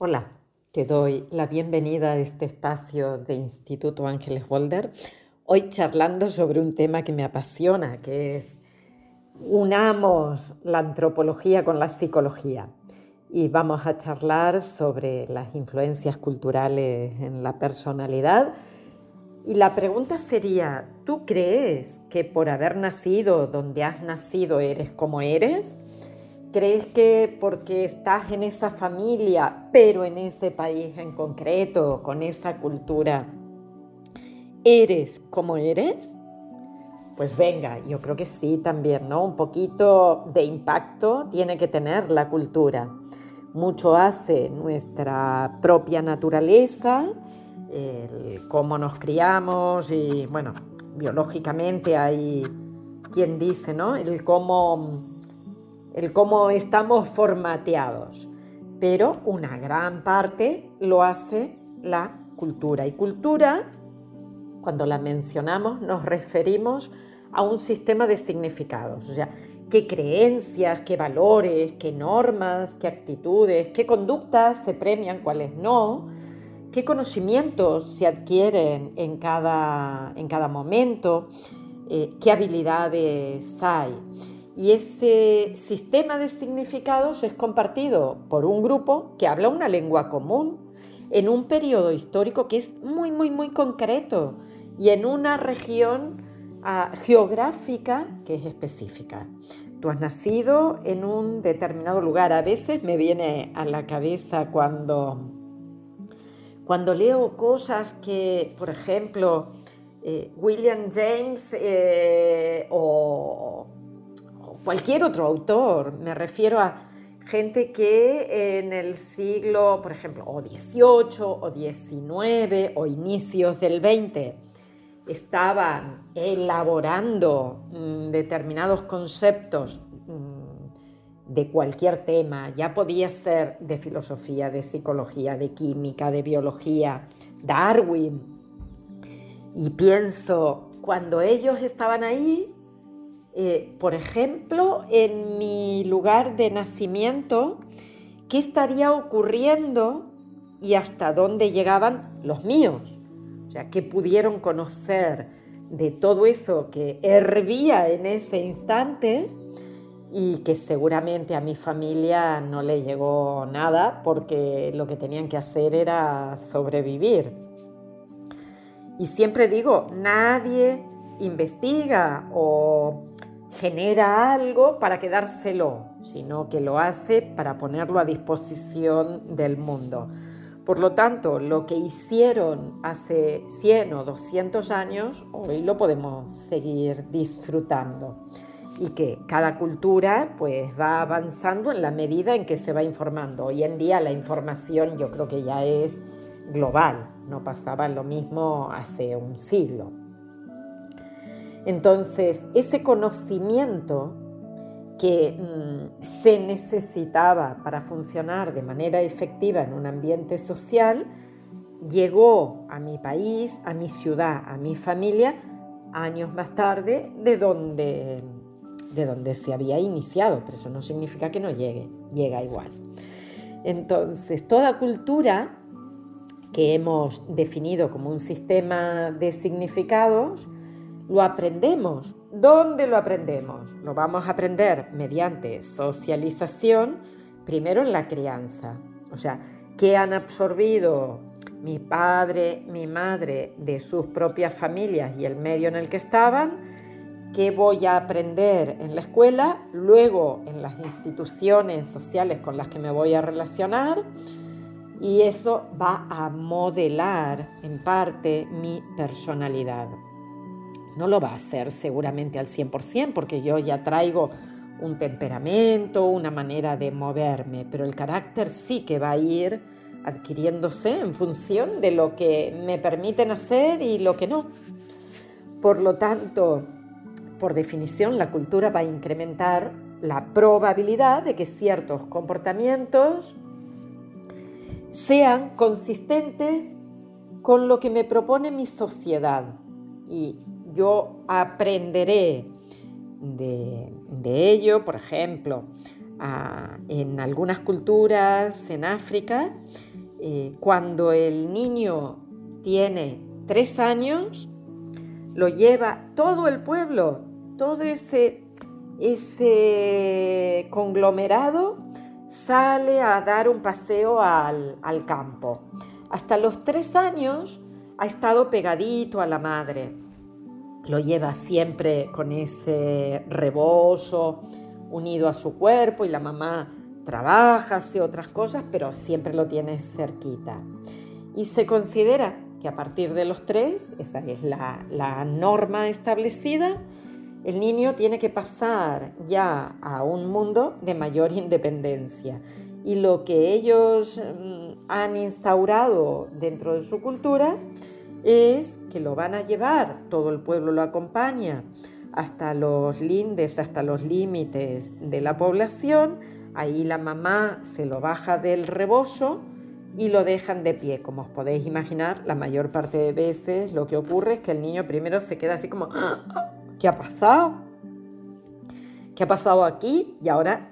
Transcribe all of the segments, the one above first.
Hola, te doy la bienvenida a este espacio de Instituto Ángeles Holder. Hoy charlando sobre un tema que me apasiona, que es unamos la antropología con la psicología. Y vamos a charlar sobre las influencias culturales en la personalidad. Y la pregunta sería, ¿tú crees que por haber nacido donde has nacido eres como eres? ¿Crees que porque estás en esa familia, pero en ese país en concreto, con esa cultura, eres como eres? Pues venga, yo creo que sí también, ¿no? Un poquito de impacto tiene que tener la cultura. Mucho hace nuestra propia naturaleza, el cómo nos criamos y, bueno, biológicamente hay quien dice, ¿no? El cómo el cómo estamos formateados, pero una gran parte lo hace la cultura. Y cultura, cuando la mencionamos, nos referimos a un sistema de significados, o sea, qué creencias, qué valores, qué normas, qué actitudes, qué conductas se premian, cuáles no, qué conocimientos se adquieren en cada, en cada momento, eh, qué habilidades hay. Y ese sistema de significados es compartido por un grupo que habla una lengua común en un periodo histórico que es muy, muy, muy concreto y en una región ah, geográfica que es específica. Tú has nacido en un determinado lugar. A veces me viene a la cabeza cuando, cuando leo cosas que, por ejemplo, eh, William James eh, o cualquier otro autor, me refiero a gente que en el siglo, por ejemplo, o XVIII o XIX o inicios del XX, estaban elaborando mm, determinados conceptos mm, de cualquier tema, ya podía ser de filosofía, de psicología, de química, de biología, Darwin. Y pienso, cuando ellos estaban ahí, eh, por ejemplo, en mi lugar de nacimiento, qué estaría ocurriendo y hasta dónde llegaban los míos. O sea, qué pudieron conocer de todo eso que hervía en ese instante y que seguramente a mi familia no le llegó nada porque lo que tenían que hacer era sobrevivir. Y siempre digo, nadie investiga o genera algo para quedárselo, sino que lo hace para ponerlo a disposición del mundo. Por lo tanto, lo que hicieron hace 100 o 200 años, hoy lo podemos seguir disfrutando. Y que cada cultura pues va avanzando en la medida en que se va informando. Hoy en día la información yo creo que ya es global, no pasaba lo mismo hace un siglo. Entonces, ese conocimiento que mm, se necesitaba para funcionar de manera efectiva en un ambiente social, llegó a mi país, a mi ciudad, a mi familia, años más tarde de donde, de donde se había iniciado, pero eso no significa que no llegue, llega igual. Entonces, toda cultura que hemos definido como un sistema de significados, lo aprendemos. ¿Dónde lo aprendemos? Lo vamos a aprender mediante socialización, primero en la crianza. O sea, ¿qué han absorbido mi padre, mi madre de sus propias familias y el medio en el que estaban? ¿Qué voy a aprender en la escuela? Luego en las instituciones sociales con las que me voy a relacionar. Y eso va a modelar en parte mi personalidad. No lo va a hacer seguramente al 100% porque yo ya traigo un temperamento, una manera de moverme, pero el carácter sí que va a ir adquiriéndose en función de lo que me permiten hacer y lo que no. Por lo tanto, por definición, la cultura va a incrementar la probabilidad de que ciertos comportamientos sean consistentes con lo que me propone mi sociedad. Y yo aprenderé de, ello, por ejemplo, en algunas culturas, en África, eh, cuando el niño tiene tres años, lo lleva todo el pueblo, todo ese, ese conglomerado sale a dar un paseo al, al campo. Hasta los tres años ha estado pegadito a la madre. Lo lleva siempre con ese rebozo unido a su cuerpo y la mamá trabaja, hace otras cosas, pero siempre lo tiene cerquita. Y se considera que a partir de los tres, esa es la, la norma establecida, el niño tiene que pasar ya a un mundo de mayor independencia. Y lo que ellos mm, han instaurado dentro de su cultura es que lo van a llevar, todo el pueblo lo acompaña, hasta los lindes, hasta los límites de la población, ahí la mamá se lo baja del rebozo y lo dejan de pie. Como os podéis imaginar, la mayor parte de veces lo que ocurre es que el niño primero se queda así como, ¿qué ha pasado? ¿Qué ha pasado aquí? Y ahora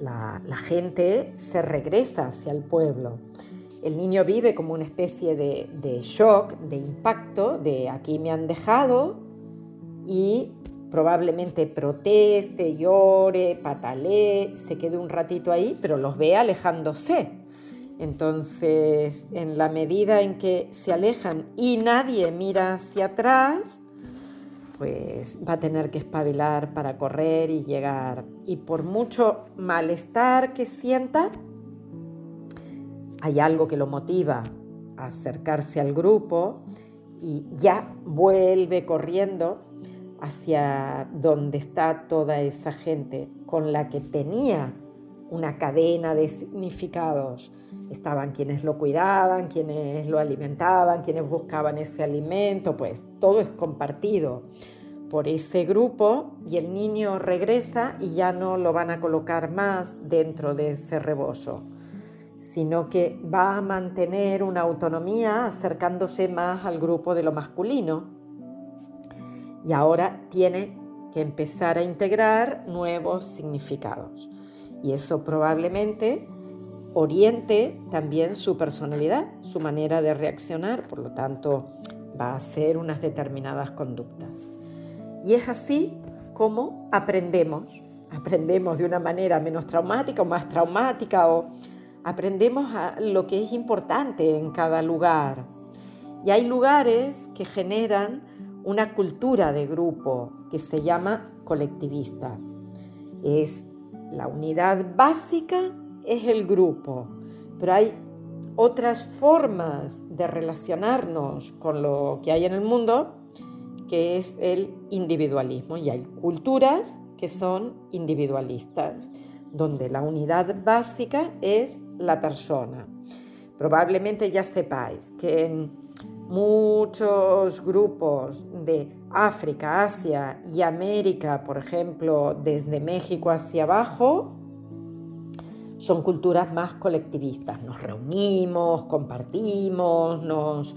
la, gente se regresa hacia el pueblo. El niño vive como una especie de, shock, de impacto, de aquí me han dejado, y probablemente proteste, llore, patalee, se quede un ratito ahí, pero los ve alejándose. Entonces, en la medida en que se alejan y nadie mira hacia atrás, pues va a tener que espabilar para correr y llegar. Y por mucho malestar que sienta, hay algo que lo motiva a acercarse al grupo y ya vuelve corriendo hacia donde está toda esa gente con la que tenía una cadena de significados. Estaban quienes lo cuidaban, quienes lo alimentaban, quienes buscaban ese alimento, pues todo es compartido por ese grupo y el niño regresa y ya no lo van a colocar más dentro de ese rebozo, sino que va a mantener una autonomía acercándose más al grupo de lo masculino y ahora tiene que empezar a integrar nuevos significados. Y eso probablemente oriente también su personalidad, su manera de reaccionar, por lo tanto va a hacer unas determinadas conductas. Y es así como aprendemos, aprendemos de una manera menos traumática o más traumática o aprendemos lo que es importante en cada lugar. Y hay lugares que generan una cultura de grupo que se llama colectivista. Es la unidad básica es el grupo, pero hay otras formas de relacionarnos con lo que hay en el mundo que es el individualismo y hay culturas que son individualistas, donde la unidad básica es la persona. Probablemente ya sepáis que en muchos grupos de África, Asia y América, por ejemplo, desde México hacia abajo, son culturas más colectivistas. Nos reunimos, compartimos, nos,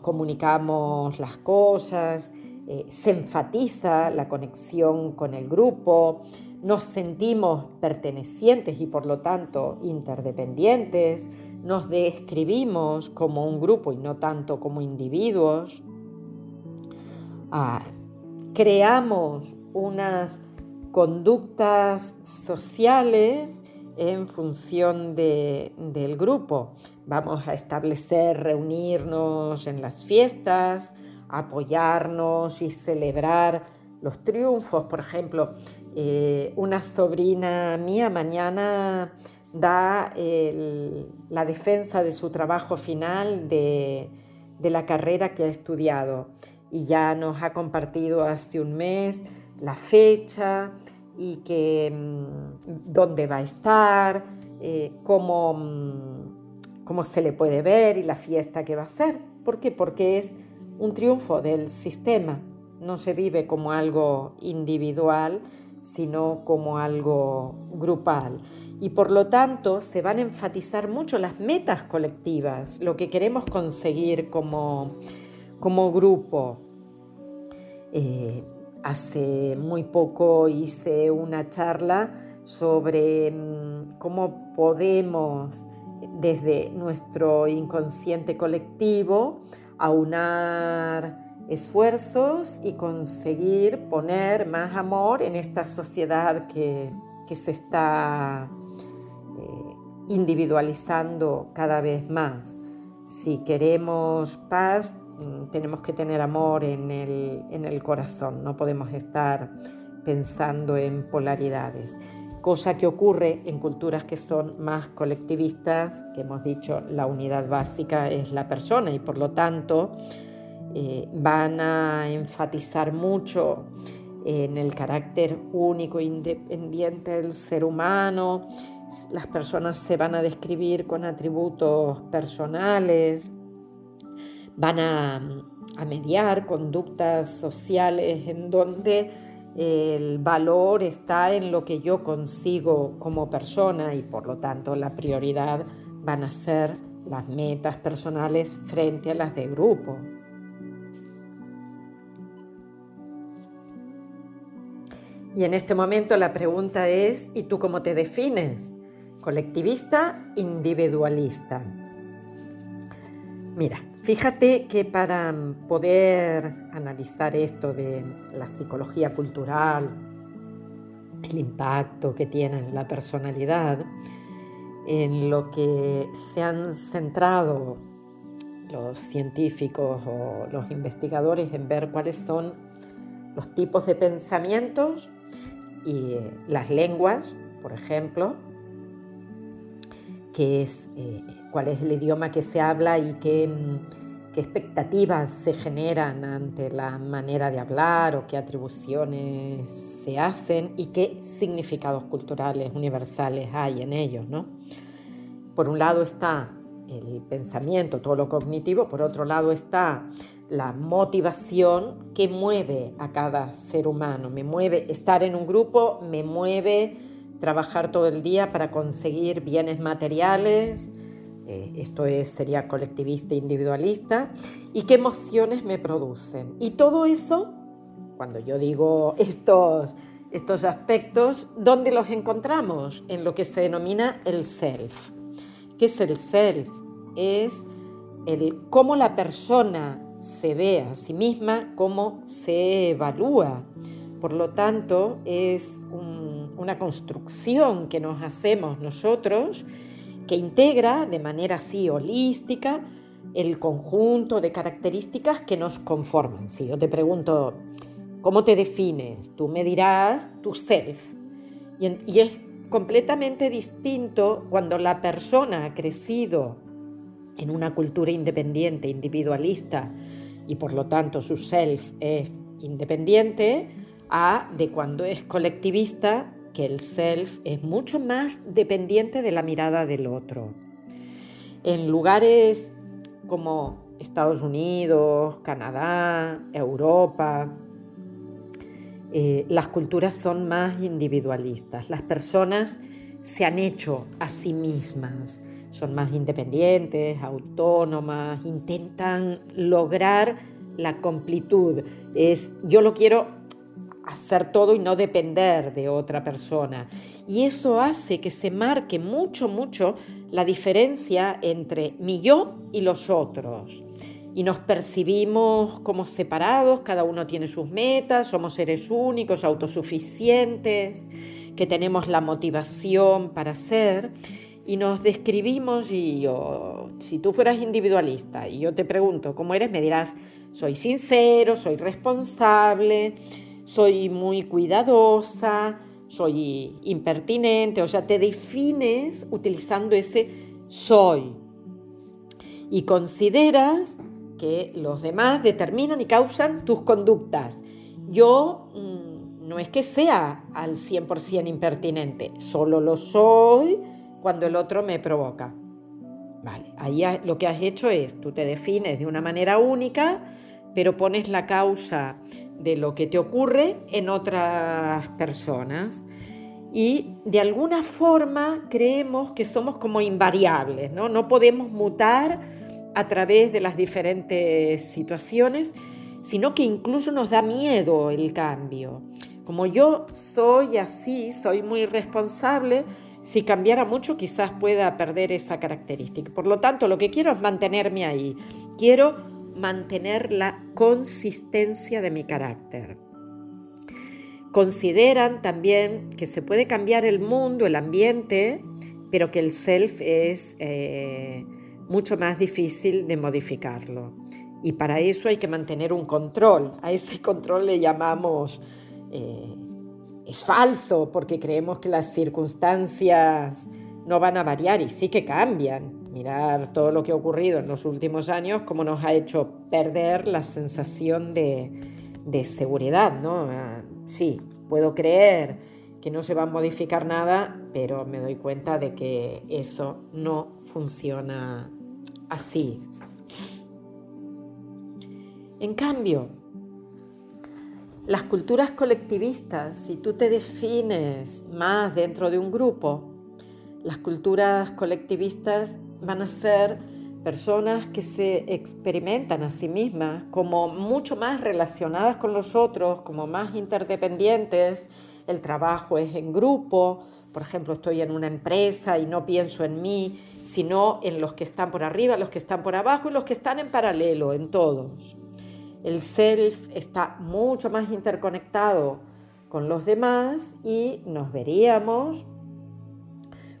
comunicamos las cosas, eh, se enfatiza la conexión con el grupo, nos sentimos pertenecientes y por lo tanto interdependientes, nos describimos como un grupo y no tanto como individuos, ah, creamos unas conductas sociales en función del grupo. Vamos a establecer reunirnos en las fiestas, apoyarnos y celebrar los triunfos. Por ejemplo, eh, una sobrina mía mañana da la defensa de su trabajo final de, la carrera que ha estudiado y ya nos ha compartido hace un mes la fecha y que mm, dónde va a estar, eh, cómo, mm, cómo se le puede ver y la fiesta que va a ser. ¿Por qué? Porque es un triunfo del sistema, no se vive como algo individual, sino como algo grupal. Y por lo tanto se van a enfatizar mucho las metas colectivas, lo que queremos conseguir como, grupo. Eh, hace muy poco hice una charla sobre mm, cómo podemos desde nuestro inconsciente colectivo aunar esfuerzos y conseguir poner más amor en esta sociedad que, se está eh, individualizando cada vez más. Si queremos paz, mm, tenemos que tener amor en el, en el corazón, no podemos estar pensando en polaridades cosa que ocurre en culturas que son más colectivistas, que hemos dicho la unidad básica es la persona y por lo tanto eh, van a enfatizar mucho en el carácter único e independiente del ser humano, las personas se van a describir con atributos personales, van a, a mediar conductas sociales en donde el valor está en lo que yo consigo como persona y por lo tanto la prioridad van a ser las metas personales frente a las de grupo. Y en este momento la pregunta es, ¿y tú cómo te defines? ¿Colectivista? ¿Individualista? Mira, Fíjate que para poder analizar esto de la psicología cultural, el impacto que tiene en la personalidad, en lo que se han centrado los científicos o los investigadores en ver cuáles son los tipos de pensamientos y las lenguas, por ejemplo, que es eh, cuál es el idioma que se habla y qué, qué, expectativas se generan ante la manera de hablar o qué atribuciones se hacen y qué significados culturales universales hay en ellos. ¿no? Por un lado está el pensamiento, todo lo cognitivo, por otro lado está la motivación que mueve a cada ser humano, me mueve estar en un grupo, me mueve trabajar todo el día para conseguir bienes materiales, eh, esto es, sería colectivista individualista, y qué emociones me producen. Y todo eso, cuando yo digo estos, estos aspectos, ¿dónde los encontramos? En lo que se denomina el self. ¿Qué es el self? Es el cómo la persona se ve a sí misma, cómo se evalúa. Por lo tanto, es una construcción que nos hacemos nosotros que integra de manera así holística el conjunto de características que nos conforman. Si yo te pregunto, ¿cómo te defines? Tú me dirás tu self. Y, es completamente distinto cuando la persona ha crecido en una cultura independiente, individualista, y por lo tanto su self es independiente, a de cuando es colectivista que el self es mucho más dependiente de la mirada del otro. En lugares como Estados Unidos, Canadá, Europa, eh, las culturas son más individualistas. Las personas se han hecho a sí mismas, son más independientes, autónomas, intentan lograr la completud. Es yo lo quiero hacer todo y no depender de otra persona. Y eso hace que se marque mucho, mucho la diferencia entre mi yo y los otros. Y nos percibimos como separados, cada uno tiene sus metas, somos seres únicos, autosuficientes, que tenemos la motivación para ser. Y nos describimos y yo, si tú fueras individualista y yo te pregunto cómo eres, me dirás, soy sincero, soy responsable, soy muy cuidadosa, soy impertinente, o sea, te defines utilizando ese soy y consideras que los demás determinan y causan tus conductas. Yo mm, no es que sea al 100% impertinente, solo lo soy cuando el otro me provoca. Vale, ahí lo que has hecho es, tú te defines de una manera única, pero pones la causa de lo que te ocurre en otras personas. Y de alguna forma creemos que somos como invariables, ¿no? No podemos mutar a través de las diferentes situaciones sino que incluso nos da miedo el cambio. Como yo soy así, soy muy responsable, si cambiara mucho quizás pueda perder esa característica. Por lo tanto, lo que quiero es mantenerme ahí. Quiero mantener la consistencia de mi carácter. Consideran también que se puede cambiar el mundo, el ambiente, pero que el self es eh, mucho más difícil de modificarlo. Y para eso hay que mantener un control. A ese control le llamamos, eh, es falso, porque creemos que las circunstancias no van a variar y sí que cambian. Mirar todo lo que ha ocurrido en los últimos años, como nos ha hecho perder la sensación de, de seguridad, ¿no? Ah, sí, puedo creer que no se va a modificar nada, pero me doy cuenta de que eso no funciona así. En cambio, las culturas colectivistas, si tú te defines más dentro de un grupo, las culturas colectivistas van a ser personas que se experimentan a sí mismas como mucho más relacionadas con los otros, como más interdependientes, el trabajo es en grupo, por ejemplo, estoy en una empresa y no pienso en mí, sino en los que están por arriba, los que están por abajo y los que están en paralelo, en todos. El self está mucho más interconectado con los demás y nos veríamos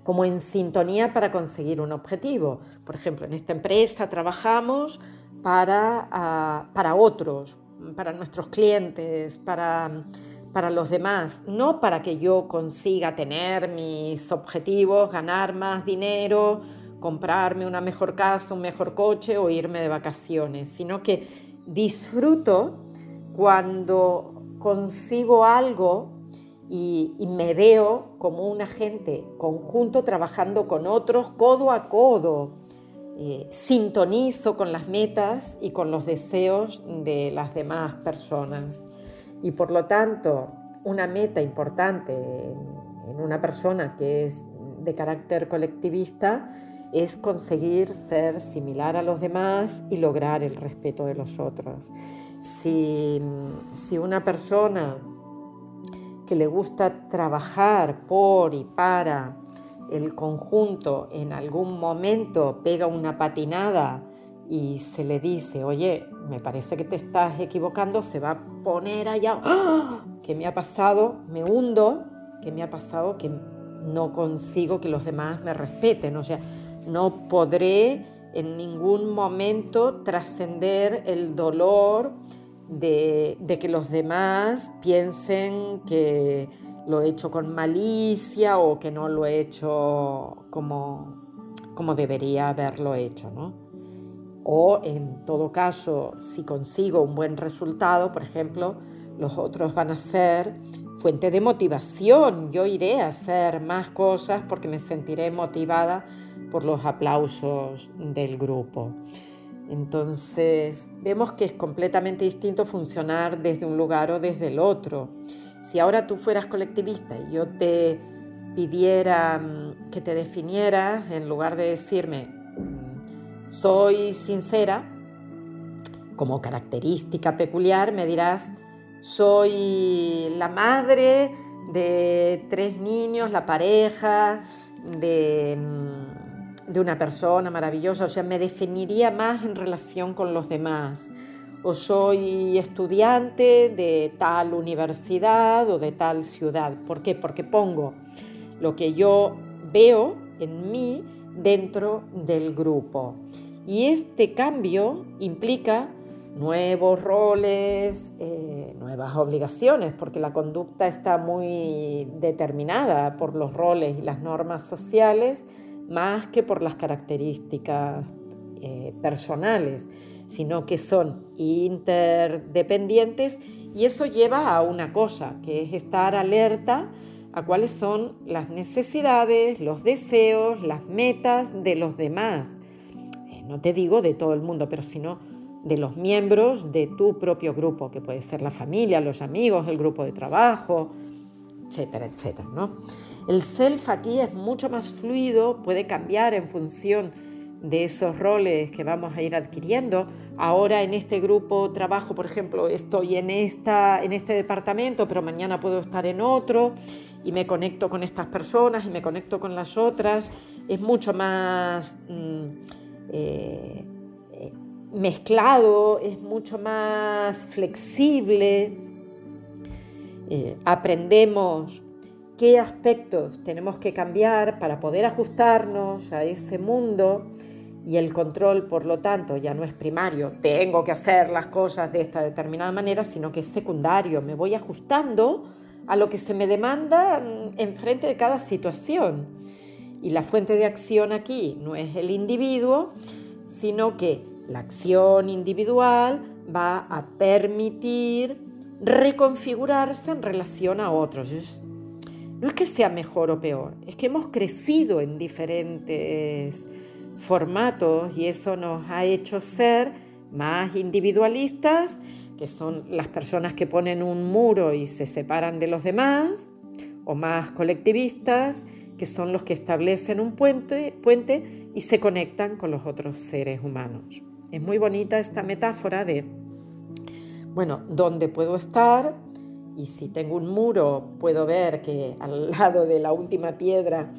como en sintonía para conseguir un objetivo. Por ejemplo, en esta empresa trabajamos para, ah, para otros, para nuestros clientes, para, para los demás, no para que yo consiga tener mis objetivos, ganar más dinero, comprarme una mejor casa, un mejor coche o irme de vacaciones, sino que disfruto cuando consigo algo y, me veo como un agente conjunto trabajando con otros codo a codo. Eh, sintonizo con las metas y con los deseos de las demás personas. Y por lo tanto, una meta importante en una persona que es de carácter colectivista es conseguir ser similar a los demás y lograr el respeto de los otros. Si, si una persona que le gusta trabajar por y para el conjunto en algún momento pega una patinada y se le dice, oye, me parece que te estás equivocando, se va a poner allá, ¡Ah! ¿qué me ha pasado? Me hundo, ¿qué me ha pasado? Que no consigo que los demás me respeten, o sea, no podré en ningún momento trascender el dolor de, que los demás piensen que lo he hecho con malicia o que no lo he hecho como, como debería haberlo hecho, ¿no? O en todo caso, si consigo un buen resultado, por ejemplo, los otros van a ser fuente de motivación. Yo iré a hacer más cosas porque me sentiré motivada por los aplausos del grupo. Entonces, vemos que es completamente distinto funcionar desde un lugar o desde el otro. Si ahora tú fueras colectivista y yo te pidiera mm, que te definieras, en lugar de decirme, mm, soy sincera, como característica peculiar, me dirás, soy la madre de tres niños, la pareja, de mm, de una persona maravillosa, o sea, me definiría más en relación con los demás. O soy estudiante de tal universidad o de tal ciudad. ¿Por qué? Porque pongo lo que yo veo en mí dentro del grupo. Y este cambio implica nuevos roles, eh, nuevas obligaciones, porque la conducta está muy determinada por los roles y las normas sociales más que por las características eh, personales, sino que son interdependientes y eso lleva a una cosa, que es estar alerta a cuáles son las necesidades, los deseos, las metas de los demás. Eh, no te digo de todo el mundo, pero sino de los miembros de tu propio grupo, que puede ser la familia, los amigos, el grupo de trabajo, etcétera, etcétera. ¿no? El self aquí es mucho más fluido, puede cambiar en función de esos roles que vamos a ir adquiriendo. Ahora en este grupo trabajo, por ejemplo, estoy en, esta, en este departamento, pero mañana puedo estar en otro y me conecto con estas personas y me conecto con las otras. Es mucho más mm, eh, mezclado, es mucho más flexible. Eh, aprendemos qué aspectos tenemos que cambiar para poder ajustarnos a ese mundo y el control, por lo tanto, ya no es primario, tengo que hacer las cosas de esta determinada manera, sino que es secundario, me voy ajustando a lo que se me demanda enfrente de cada situación. Y la fuente de acción aquí no es el individuo, sino que la acción individual va a permitir reconfigurarse en relación a otros. No es que sea mejor o peor, es que hemos crecido en diferentes formatos y eso nos ha hecho ser más individualistas, que son las personas que ponen un muro y se separan de los demás, o más colectivistas, que son los que establecen un puente, puente y se conectan con los otros seres humanos. Es muy bonita esta metáfora de, bueno, dónde puedo estar y si tengo un muro puedo ver que al lado de la última piedra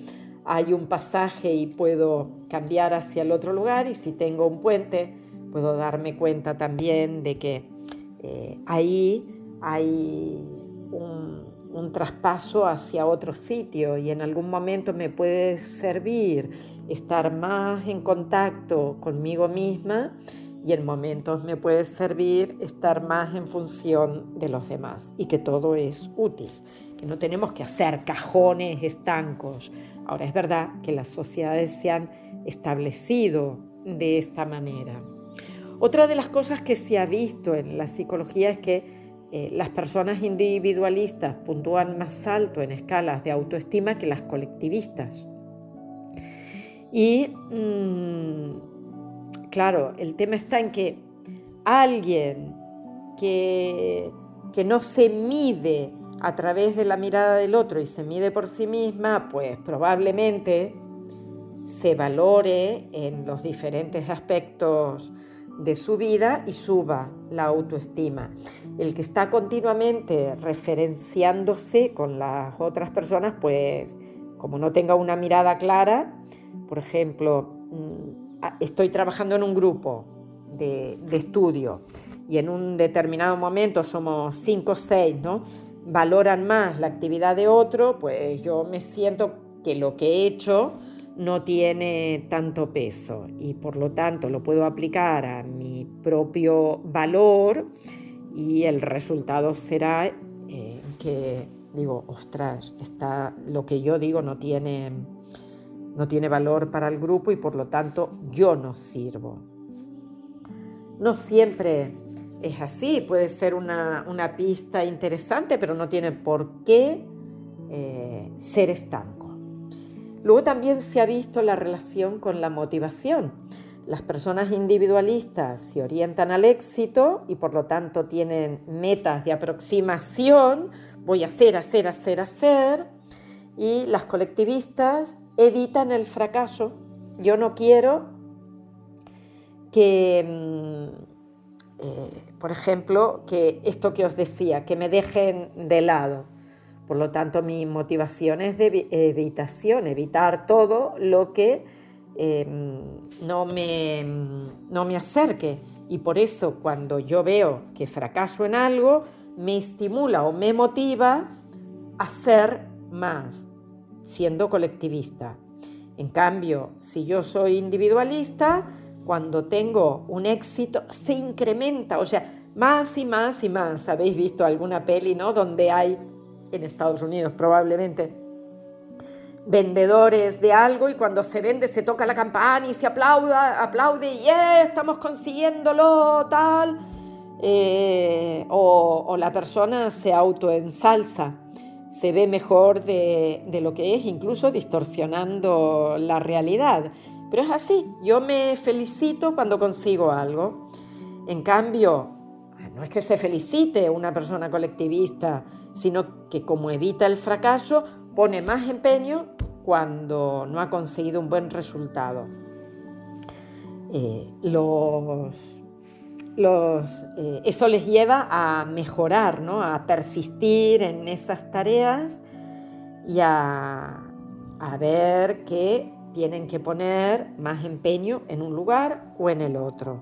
hay un pasaje y puedo cambiar hacia el otro lugar y si tengo un puente puedo darme cuenta también de que eh, ahí hay un, un traspaso hacia otro sitio y en algún momento me puede servir estar más en contacto conmigo misma y en momentos me puede servir estar más en función de los demás y que todo es útil no tenemos que hacer cajones estancos. Ahora es verdad que las sociedades se han establecido de esta manera. Otra de las cosas que se ha visto en la psicología es que eh, las personas individualistas puntúan más alto en escalas de autoestima que las colectivistas. Y mm, claro, el tema está en que alguien que, que no se mide a través de la mirada del otro y se mide por sí misma, pues probablemente se valore en los diferentes aspectos de su vida y suba la autoestima. El que está continuamente referenciándose con las otras personas, pues como no tenga una mirada clara, por ejemplo, mm, estoy trabajando en un grupo de, estudio y en un determinado momento somos cinco o seis, ¿no? valoran más la actividad de otro, pues yo me siento que lo que he hecho no tiene tanto peso y por lo tanto lo puedo aplicar a mi propio valor y el resultado será eh, que digo, ostras, está, lo que yo digo no tiene, no tiene valor para el grupo y por lo tanto yo no sirvo. No siempre es así, puede ser una, pista interesante, pero no tiene por qué eh, ser estanco. Luego también se ha visto la relación con la motivación. Las personas individualistas se orientan al éxito y por lo tanto tienen metas de aproximación, voy a hacer, hacer, hacer, hacer, y las colectivistas evitan el fracaso. Yo no quiero que mm, eh, por ejemplo, que esto que os decía, que me dejen de lado. Por lo tanto, mi motivación es de evitación, evitar todo lo que em, no, me, no me acerque. Y por eso cuando yo veo que fracaso en algo, me estimula o me motiva a ser más, siendo colectivista. En cambio, si yo soy individualista, cuando tengo un éxito, se incrementa, o sea, más y más y más. ¿Habéis visto alguna peli, no? Donde hay, en Estados Unidos probablemente, vendedores de algo y cuando se vende se toca la campana y se aplauda, aplaude y estamos consiguiéndolo, tal. Eh, o, o, la persona se autoensalza, se ve mejor de, de lo que es, incluso distorsionando la realidad. Pero es así, yo me felicito cuando consigo algo. En cambio, no es que se felicite una persona colectivista, sino que como evita el fracaso, pone más empeño cuando no ha conseguido un buen resultado. eh, los, eh, eso les lleva a mejorar, ¿no? a persistir en esas tareas y a, a ver que tienen que poner más empeño en un lugar o en el otro.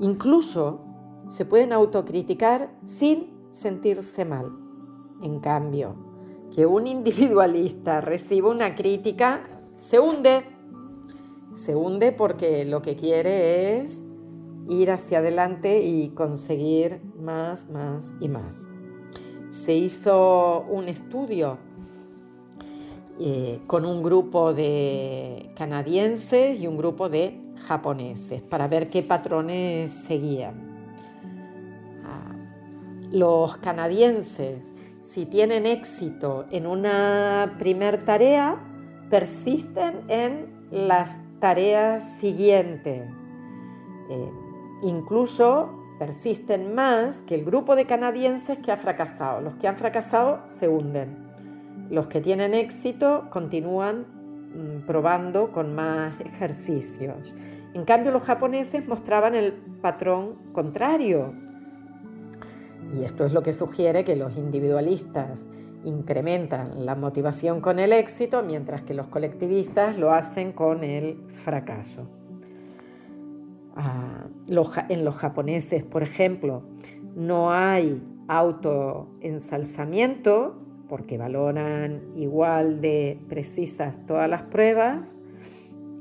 Incluso se pueden autocriticar sin sentirse mal. En cambio, que un individualista reciba una crítica, se hunde. Se hunde porque lo que quiere es ir hacia adelante y conseguir más, más y más. Se hizo un estudio eh, con un grupo de canadienses y un grupo de japoneses para ver qué patrones seguían. Ah, los canadienses, si tienen éxito en una primer tarea, persisten en las tareas siguientes. Eh, incluso persisten más que el grupo de canadienses que ha fracasado. Los que han fracasado se hunden. Los que tienen éxito continúan mm, probando con más ejercicios. En cambio, los japoneses mostraban el patrón contrario. Y esto es lo que sugiere que los individualistas incrementan la motivación con el éxito, mientras que los colectivistas lo hacen con el fracaso. Ah, en los japoneses, por ejemplo, no hay autoensalzamiento, porque valoran igual de precisas todas las pruebas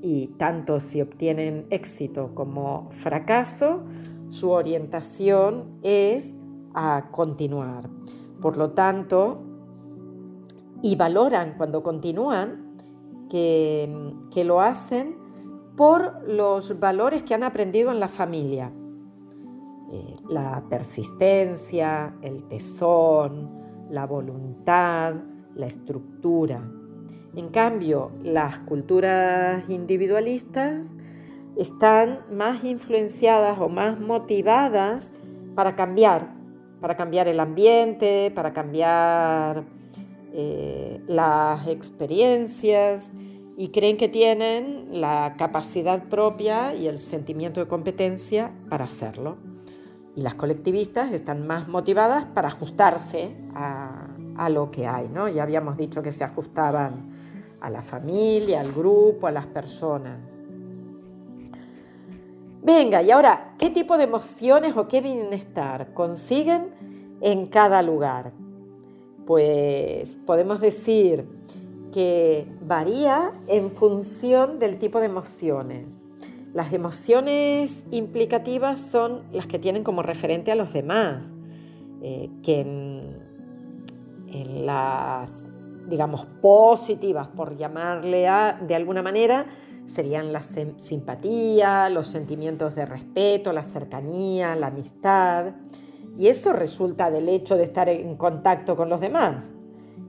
y tanto si obtienen éxito como fracaso, su orientación es a continuar. Por lo tanto, y valoran cuando continúan que, que lo hacen por los valores que han aprendido en la familia. Eh, la persistencia, el tesón, la voluntad, la estructura. En cambio, las culturas individualistas están más influenciadas o más motivadas para cambiar, para cambiar el ambiente, para cambiar eh, las experiencias y creen que tienen la capacidad propia y el sentimiento de competencia para hacerlo y las colectivistas están más motivadas para ajustarse a, lo que hay. ¿no? Ya habíamos dicho que se ajustaban a la familia, al grupo, a las personas. Venga, y ahora, ¿qué tipo de emociones o qué bienestar consiguen en cada lugar? Pues podemos decir que varía en función del tipo de emociones. Las emociones implicativas son las que tienen como referente a los demás, eh, que en, las, digamos, positivas, por llamarle de alguna manera, serían la simpatía, los sentimientos de respeto, la cercanía, la amistad. Y eso resulta del hecho de estar en contacto con los demás.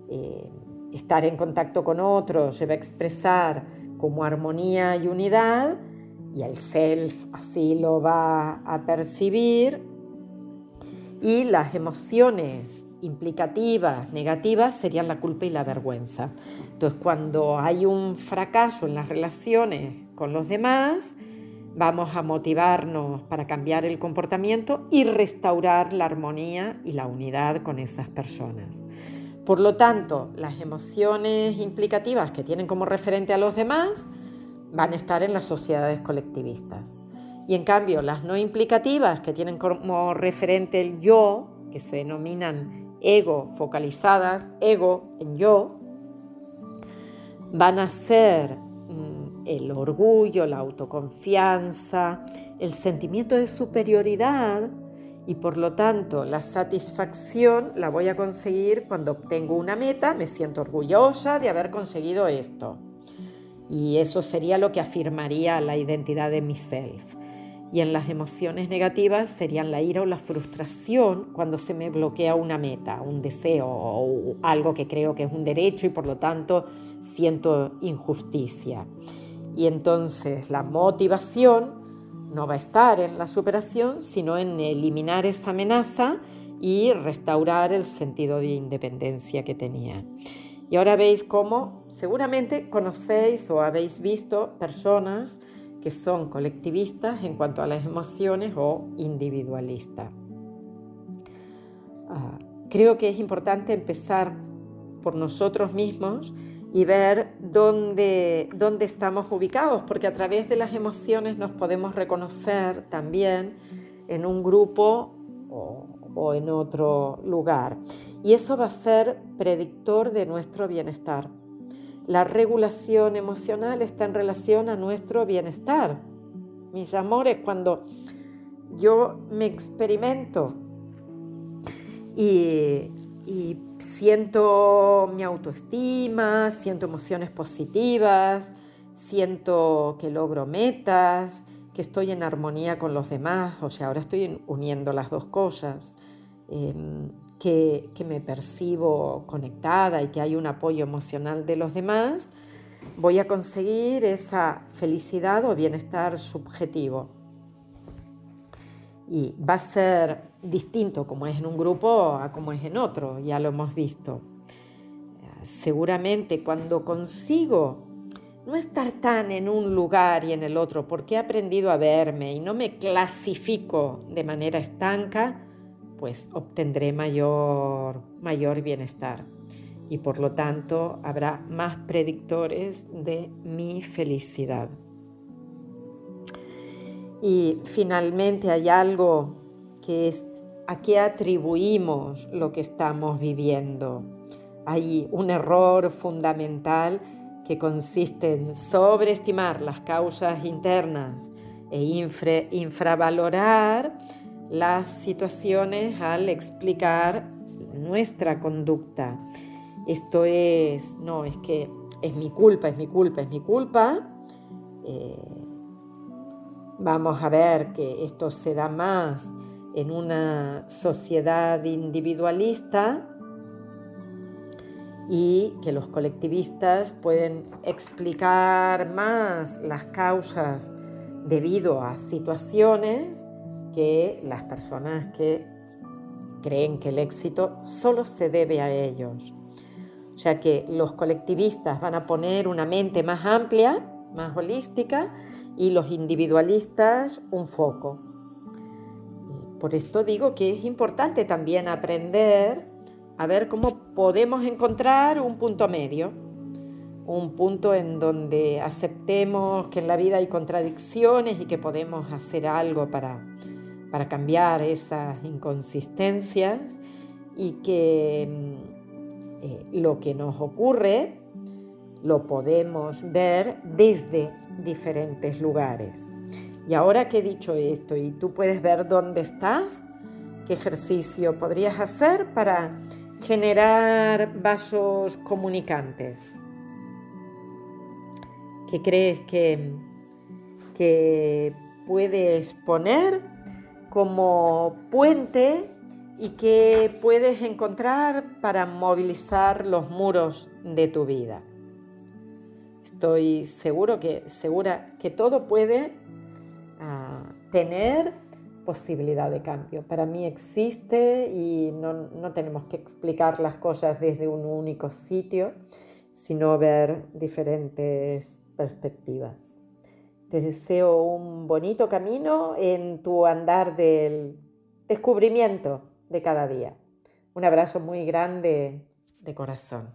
Eh, estar en contacto con otros se va a expresar como armonía y unidad y el self así lo va a percibir y las emociones implicativas, negativas, serían la culpa y la vergüenza. Entonces, cuando hay un fracaso en las relaciones con los demás, vamos a motivarnos para cambiar el comportamiento y restaurar la armonía y la unidad con esas personas. Por lo tanto, las emociones implicativas que tienen como referente a los demás van a estar en las sociedades colectivistas. Y en cambio, las no implicativas, que tienen como referente el yo, que se denominan ego focalizadas, ego en yo, van a ser mm, el orgullo, la autoconfianza, el sentimiento de superioridad y por lo tanto la satisfacción la voy a conseguir cuando obtengo una meta, me siento orgullosa de haber conseguido esto. Y eso sería lo que afirmaría la identidad de mi self. Y en las emociones negativas serían la ira o la frustración cuando se me bloquea una meta, un deseo o algo que creo que es un derecho y por lo tanto siento injusticia. Y entonces la motivación no va a estar en la superación, sino en eliminar esa amenaza y restaurar el sentido de independencia que tenía. Y ahora veis cómo seguramente conocéis o habéis visto personas que son colectivistas en cuanto a las emociones o individualistas. Ah, creo que es importante empezar por nosotros mismos y ver dónde, dónde estamos ubicados, porque a través de las emociones nos podemos reconocer también en un grupo o, o en otro lugar. Y eso va a ser predictor de nuestro bienestar. La regulación emocional está en relación a nuestro bienestar. Mis amores, cuando yo me experimento y, y siento mi autoestima, siento emociones positivas, siento que logro metas, que estoy en armonía con los demás, o sea, ahora estoy uniendo las dos cosas, em, que, que me percibo conectada y que hay un apoyo emocional de los demás, voy a conseguir esa felicidad o bienestar subjetivo. Y va a ser distinto como es en un grupo a como es en otro, ya lo hemos visto. Seguramente cuando consigo no estar tan en un lugar y en el otro, porque he aprendido a verme y no me clasifico de manera estanca, pues obtendré mayor, mayor bienestar y por lo tanto habrá más predictores de mi felicidad. Y finalmente hay algo que es a qué atribuimos lo que estamos viviendo. Hay un error fundamental que consiste en sobreestimar las causas internas e infravalorar las situaciones al explicar nuestra conducta. Esto es, no, es que es mi culpa, es mi culpa, es mi culpa. Eh, vamos a ver que esto se da más en una sociedad individualista y que los colectivistas pueden explicar más las causas debido a situaciones que las personas que creen que el éxito solo se debe a ellos. O sea que los colectivistas van a poner una mente más amplia, más holística, y los individualistas un foco. Por esto digo que es importante también aprender a ver cómo podemos encontrar un punto medio, un punto en donde aceptemos que en la vida hay contradicciones y que podemos hacer algo para, para cambiar esas inconsistencias y que eh, lo que nos ocurre lo podemos ver desde diferentes lugares. Y ahora que he dicho esto y tú puedes ver dónde estás, qué ejercicio podrías hacer para generar vasos comunicantes. ¿Qué crees que, que puedes poner como puente y que puedes encontrar para movilizar los muros de tu vida? Estoy seguro que, segura que todo puede tener posibilidad de cambio. Para mí existe y no, tenemos que explicar las cosas desde un único sitio, sino ver diferentes perspectivas. Te deseo un bonito camino en tu andar del descubrimiento de cada día. Un abrazo muy grande de corazón.